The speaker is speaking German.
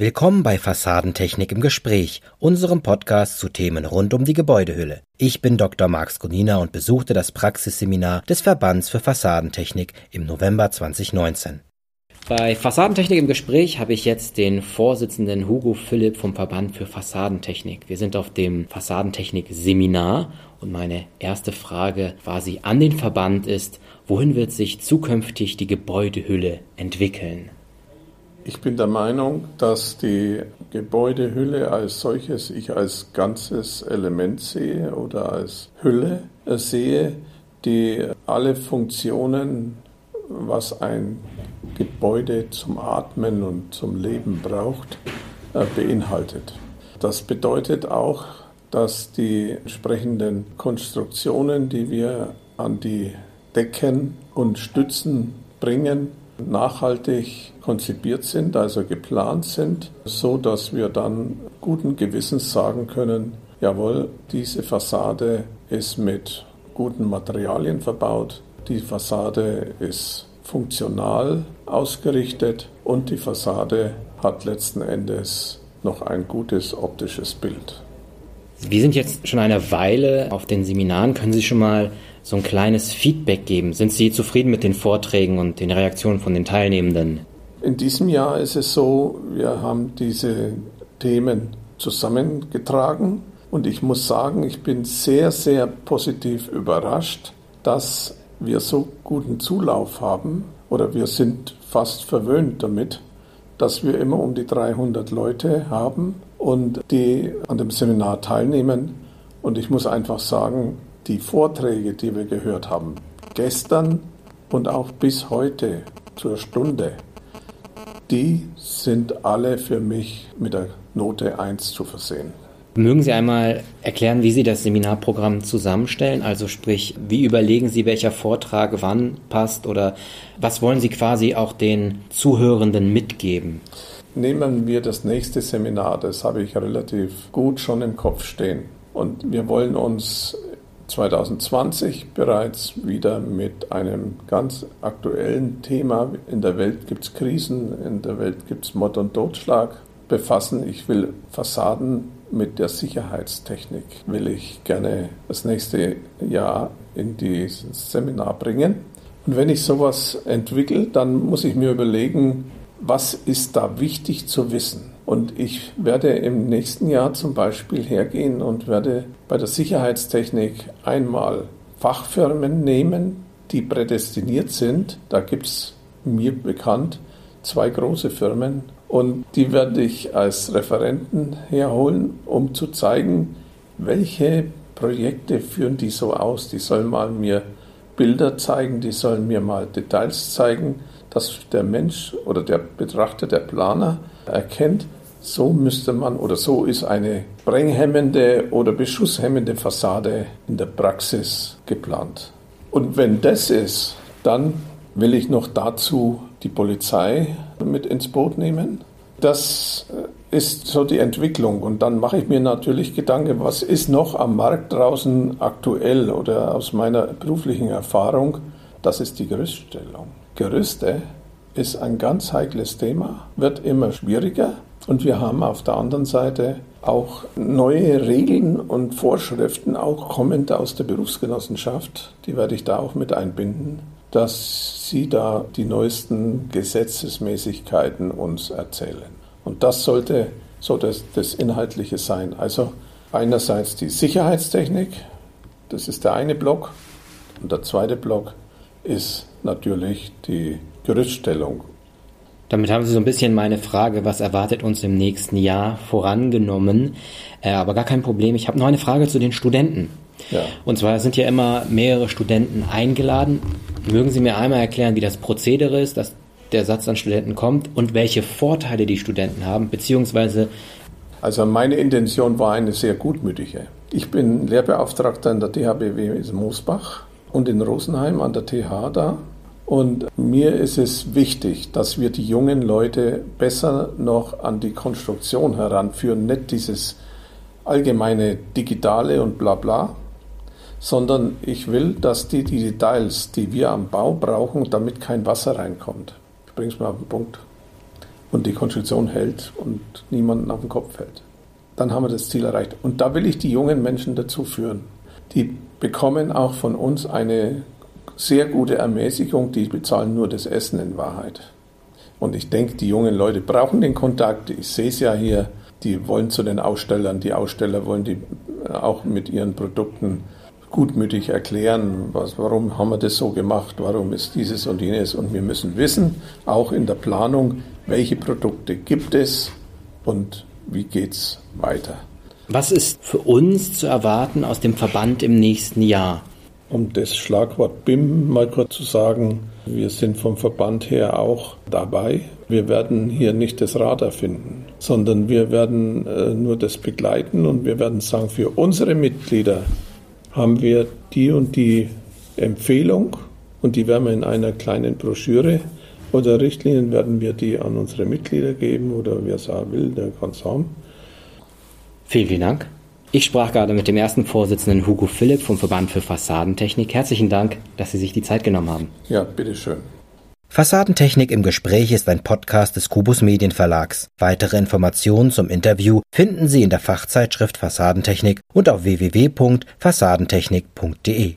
Willkommen bei Fassadentechnik im Gespräch, unserem Podcast zu Themen rund um die Gebäudehülle. Ich bin Dr. Marx Gonina und besuchte das Praxisseminar des Verbands für Fassadentechnik im November 2019. Bei Fassadentechnik im Gespräch habe ich jetzt den Vorsitzenden Hugo Philipp vom Verband für Fassadentechnik. Wir sind auf dem Fassadentechnik-Seminar und meine erste Frage quasi an den Verband ist, wohin wird sich zukünftig die Gebäudehülle entwickeln? Ich bin der Meinung, dass die Gebäudehülle als solches ich als ganzes Element sehe oder als Hülle sehe, die alle Funktionen, was ein Gebäude zum Atmen und zum Leben braucht, äh, beinhaltet. Das bedeutet auch, dass die entsprechenden Konstruktionen, die wir an die Decken und Stützen bringen, nachhaltig konzipiert sind, also geplant sind, so dass wir dann guten Gewissens sagen können, jawohl, diese Fassade ist mit guten Materialien verbaut, die Fassade ist funktional ausgerichtet und die Fassade hat letzten Endes noch ein gutes optisches Bild. Wir sind jetzt schon eine Weile auf den Seminaren. Können Sie schon mal so ein kleines Feedback geben? Sind Sie zufrieden mit den Vorträgen und den Reaktionen von den Teilnehmenden? In diesem Jahr ist es so, wir haben diese Themen zusammengetragen und ich muss sagen, ich bin sehr, sehr positiv überrascht, dass wir so guten Zulauf haben oder wir sind fast verwöhnt damit, dass wir immer um die 300 Leute haben und die an dem Seminar teilnehmen. Und ich muss einfach sagen, die Vorträge, die wir gehört haben, gestern und auch bis heute zur Stunde, die sind alle für mich mit der Note 1 zu versehen. Mögen Sie einmal erklären, wie Sie das Seminarprogramm zusammenstellen? Also sprich, wie überlegen Sie, welcher Vortrag wann passt oder was wollen Sie quasi auch den Zuhörenden mitgeben? Nehmen wir das nächste Seminar, das habe ich relativ gut schon im Kopf stehen. Und wir wollen uns 2020 bereits wieder mit einem ganz aktuellen Thema. In der Welt gibt es Krisen, in der Welt gibt es Mord und Totschlag befassen. Ich will Fassaden mit der Sicherheitstechnik, will ich gerne das nächste Jahr in dieses Seminar bringen. Und wenn ich sowas entwickle, dann muss ich mir überlegen, was ist da wichtig zu wissen. Und ich werde im nächsten Jahr zum Beispiel hergehen und werde bei der Sicherheitstechnik einmal Fachfirmen nehmen, die prädestiniert sind. Da gibt es mir bekannt zwei große Firmen und die werde ich als Referenten herholen, um zu zeigen, welche Projekte führen die so aus. Die sollen mal mir Bilder zeigen, die sollen mir mal Details zeigen, dass der Mensch oder der Betrachter, der Planer erkennt, so müsste man oder so ist eine brenghemmende oder beschusshemmende Fassade in der Praxis geplant. Und wenn das ist, dann will ich noch dazu die Polizei mit ins Boot nehmen. Das äh, ist so die Entwicklung. Und dann mache ich mir natürlich Gedanken, was ist noch am Markt draußen aktuell oder aus meiner beruflichen Erfahrung. Das ist die Gerüststellung. Gerüste ist ein ganz heikles Thema, wird immer schwieriger. Und wir haben auf der anderen Seite auch neue Regeln und Vorschriften, auch kommend aus der Berufsgenossenschaft, die werde ich da auch mit einbinden, dass sie da die neuesten Gesetzesmäßigkeiten uns erzählen. Und das sollte so das, das Inhaltliche sein. Also einerseits die Sicherheitstechnik, das ist der eine Block, und der zweite Block ist natürlich die Gerüststellung damit haben Sie so ein bisschen meine Frage, was erwartet uns im nächsten Jahr, vorangenommen. Äh, aber gar kein Problem. Ich habe noch eine Frage zu den Studenten. Ja. Und zwar sind ja immer mehrere Studenten eingeladen. Mögen Sie mir einmal erklären, wie das Prozedere ist, dass der Satz an Studenten kommt und welche Vorteile die Studenten haben, beziehungsweise. Also meine Intention war eine sehr gutmütige. Ich bin Lehrbeauftragter in der THBW in Moosbach und in Rosenheim an der TH da und mir ist es wichtig, dass wir die jungen Leute besser noch an die Konstruktion heranführen, nicht dieses allgemeine Digitale und bla bla, sondern ich will, dass die, die Details, die wir am Bau brauchen, damit kein Wasser reinkommt. Ich bringe es mal auf den Punkt. und die Konstruktion hält und niemanden auf den Kopf fällt. Dann haben wir das Ziel erreicht. Und da will ich die jungen Menschen dazu führen. Die bekommen auch von uns eine sehr gute Ermäßigung, die bezahlen nur das Essen in Wahrheit. Und ich denke, die jungen Leute brauchen den Kontakt. Ich sehe es ja hier, die wollen zu den Ausstellern, die Aussteller wollen die auch mit ihren Produkten gutmütig erklären, was, warum haben wir das so gemacht, warum ist dieses und jenes. Und wir müssen wissen, auch in der Planung, welche Produkte gibt es und wie geht es weiter. Was ist für uns zu erwarten aus dem Verband im nächsten Jahr? Um das Schlagwort BIM mal kurz zu sagen, wir sind vom Verband her auch dabei. Wir werden hier nicht das Rad erfinden, sondern wir werden äh, nur das begleiten und wir werden sagen, für unsere Mitglieder haben wir die und die Empfehlung und die werden wir in einer kleinen Broschüre oder Richtlinien werden wir die an unsere Mitglieder geben oder wer es will, der kann es haben. Vielen, vielen Dank. Ich sprach gerade mit dem ersten Vorsitzenden Hugo Philipp vom Verband für Fassadentechnik. Herzlichen Dank, dass Sie sich die Zeit genommen haben. Ja, bitteschön. Fassadentechnik im Gespräch ist ein Podcast des Kubus Medienverlags. Weitere Informationen zum Interview finden Sie in der Fachzeitschrift Fassadentechnik und auf www.fassadentechnik.de.